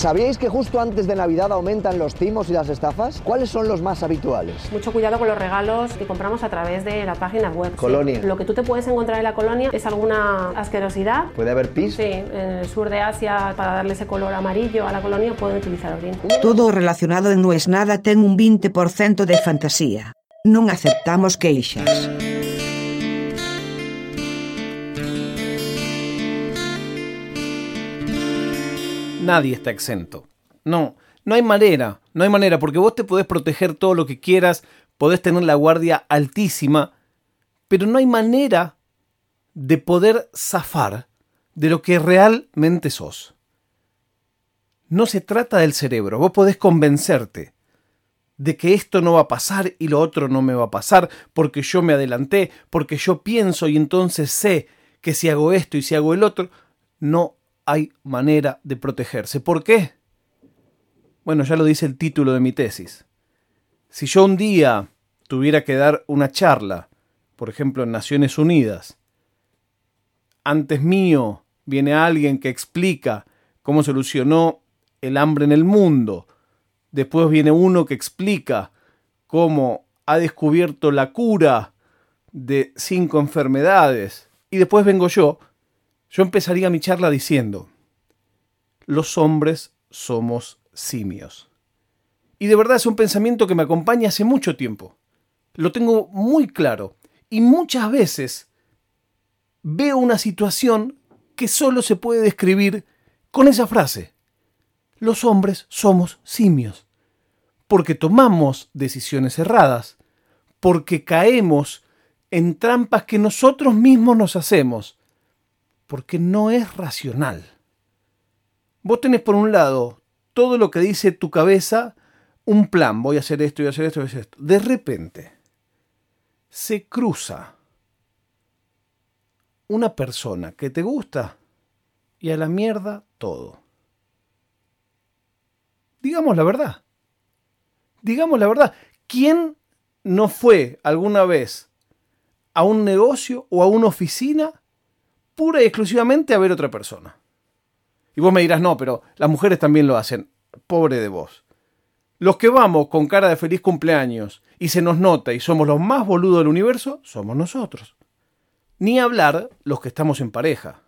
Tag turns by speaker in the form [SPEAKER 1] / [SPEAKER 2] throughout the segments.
[SPEAKER 1] ¿Sabíais que justo antes de Navidad aumentan los timos y las estafas? ¿Cuáles son los más habituales?
[SPEAKER 2] Mucho cuidado con los regalos que compramos a través de la página web.
[SPEAKER 1] Colonia.
[SPEAKER 2] Sí, Lo que tú te puedes encontrar en la colonia es alguna asquerosidad.
[SPEAKER 1] ¿Puede haber pis?
[SPEAKER 2] Sí, en el sur de Asia, para darle ese color amarillo a la colonia, pueden utilizar orina.
[SPEAKER 3] Todo relacionado en No es Nada ten un 20% de fantasía. Non aceptamos queixas.
[SPEAKER 4] Nadie está exento. No, no hay manera, no hay manera, porque vos te podés proteger todo lo que quieras, podés tener la guardia altísima, pero no hay manera de poder zafar de lo que realmente sos. No se trata del cerebro, vos podés convencerte de que esto no va a pasar y lo otro no me va a pasar porque yo me adelanté, porque yo pienso y entonces sé que si hago esto y si hago el otro, no hay manera de protegerse. ¿Por qué? Bueno, ya lo dice el título de mi tesis. Si yo un día tuviera que dar una charla, por ejemplo en Naciones Unidas, antes mío viene alguien que explica cómo solucionó el hambre en el mundo, después viene uno que explica cómo ha descubierto la cura de cinco enfermedades, y después vengo yo, yo empezaría mi charla diciendo, los hombres somos simios. Y de verdad es un pensamiento que me acompaña hace mucho tiempo. Lo tengo muy claro. Y muchas veces veo una situación que solo se puede describir con esa frase. Los hombres somos simios. Porque tomamos decisiones erradas. Porque caemos en trampas que nosotros mismos nos hacemos. Porque no es racional. Vos tenés por un lado todo lo que dice tu cabeza, un plan, voy a hacer esto, voy a hacer esto, voy a hacer esto. De repente se cruza una persona que te gusta y a la mierda todo. Digamos la verdad. Digamos la verdad. ¿Quién no fue alguna vez a un negocio o a una oficina pura y exclusivamente a ver otra persona? Y vos me dirás, no, pero las mujeres también lo hacen. Pobre de vos. Los que vamos con cara de feliz cumpleaños y se nos nota y somos los más boludos del universo, somos nosotros. Ni hablar los que estamos en pareja.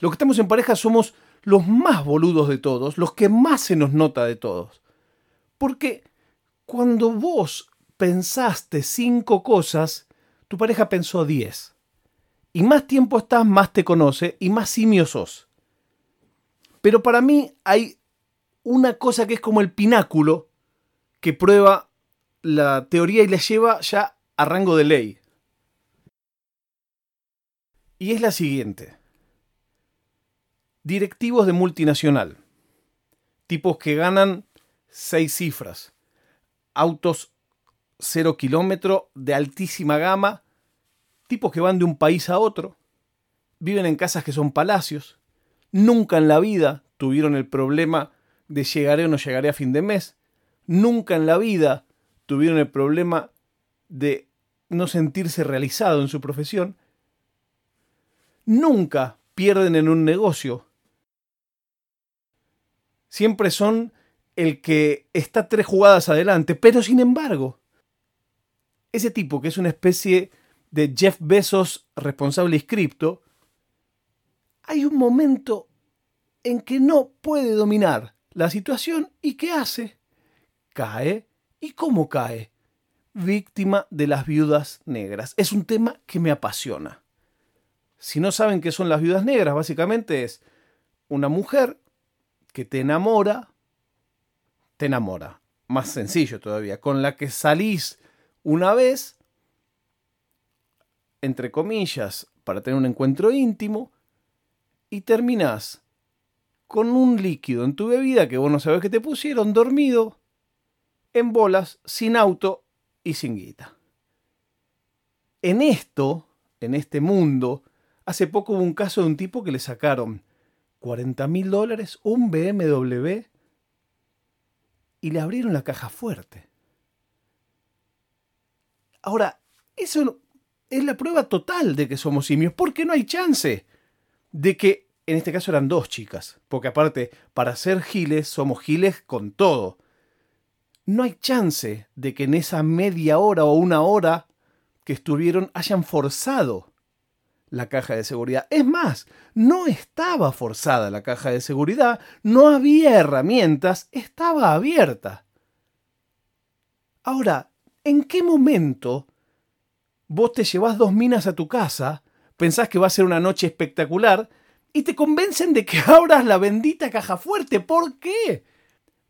[SPEAKER 4] Los que estamos en pareja somos los más boludos de todos, los que más se nos nota de todos. Porque cuando vos pensaste cinco cosas, tu pareja pensó diez. Y más tiempo estás, más te conoce y más simio sos. Pero para mí hay una cosa que es como el pináculo que prueba la teoría y la lleva ya a rango de ley. Y es la siguiente. Directivos de multinacional. Tipos que ganan seis cifras. Autos cero kilómetro de altísima gama. Tipos que van de un país a otro. Viven en casas que son palacios. Nunca en la vida tuvieron el problema de llegaré o no llegaré a fin de mes. Nunca en la vida tuvieron el problema de no sentirse realizado en su profesión. Nunca pierden en un negocio. Siempre son el que está tres jugadas adelante, pero sin embargo, ese tipo que es una especie de Jeff Bezos responsable inscripto, hay un momento en que no puede dominar la situación y ¿qué hace? Cae. ¿Y cómo cae? Víctima de las viudas negras. Es un tema que me apasiona. Si no saben qué son las viudas negras, básicamente es una mujer que te enamora, te enamora, más sencillo todavía, con la que salís una vez, entre comillas, para tener un encuentro íntimo, y terminás con un líquido en tu bebida que vos no sabés que te pusieron, dormido, en bolas, sin auto y sin guita. En esto, en este mundo, hace poco hubo un caso de un tipo que le sacaron 40 mil dólares, un BMW, y le abrieron la caja fuerte. Ahora, eso es la prueba total de que somos simios, porque no hay chance de que en este caso eran dos chicas, porque aparte, para ser giles, somos giles con todo. No hay chance de que en esa media hora o una hora que estuvieron hayan forzado la caja de seguridad. Es más, no estaba forzada la caja de seguridad, no había herramientas, estaba abierta. Ahora, ¿en qué momento vos te llevas dos minas a tu casa, pensás que va a ser una noche espectacular y te convencen de que abras la bendita caja fuerte? ¿Por qué?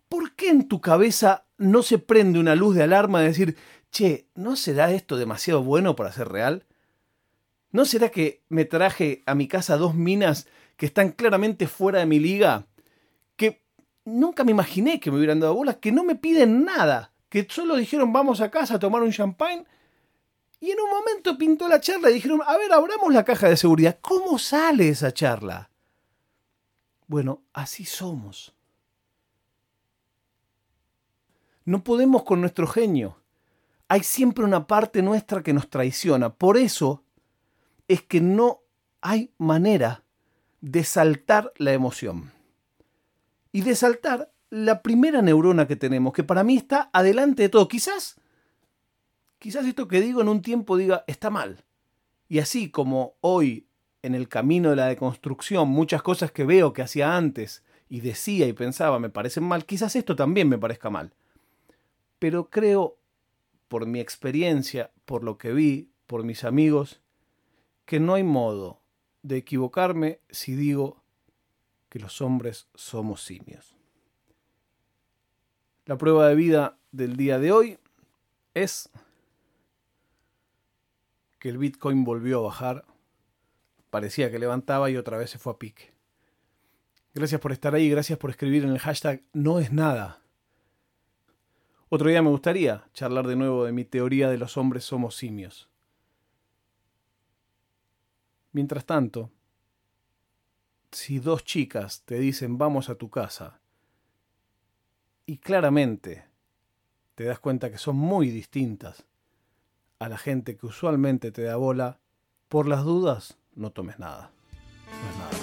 [SPEAKER 4] ¿Por qué en tu cabeza no se prende una luz de alarma de decir, che, ¿no será esto demasiado bueno para ser real? ¿No será que me traje a mi casa dos minas que están claramente fuera de mi liga? Que nunca me imaginé que me hubieran dado bolas, que no me piden nada, que solo dijeron vamos a casa a tomar un champagne. Y en un momento pintó la charla y dijeron, a ver, abramos la caja de seguridad. ¿Cómo sale esa charla? Bueno, así somos. No podemos con nuestro genio. Hay siempre una parte nuestra que nos traiciona. Por eso es que no hay manera de saltar la emoción. Y de saltar la primera neurona que tenemos, que para mí está adelante de todo. Quizás, quizás esto que digo en un tiempo diga, está mal. Y así como hoy, en el camino de la deconstrucción, muchas cosas que veo que hacía antes y decía y pensaba me parecen mal, quizás esto también me parezca mal. Pero creo, por mi experiencia, por lo que vi, por mis amigos, que no hay modo de equivocarme si digo que los hombres somos simios. La prueba de vida del día de hoy es que el Bitcoin volvió a bajar. Parecía que levantaba y otra vez se fue a pique. Gracias por estar ahí, gracias por escribir en el hashtag no es nada. Otro día me gustaría charlar de nuevo de mi teoría de los hombres somos simios. Mientras tanto, si dos chicas te dicen vamos a tu casa y claramente te das cuenta que son muy distintas a la gente que usualmente te da bola, por las dudas no tomes nada. No es nada.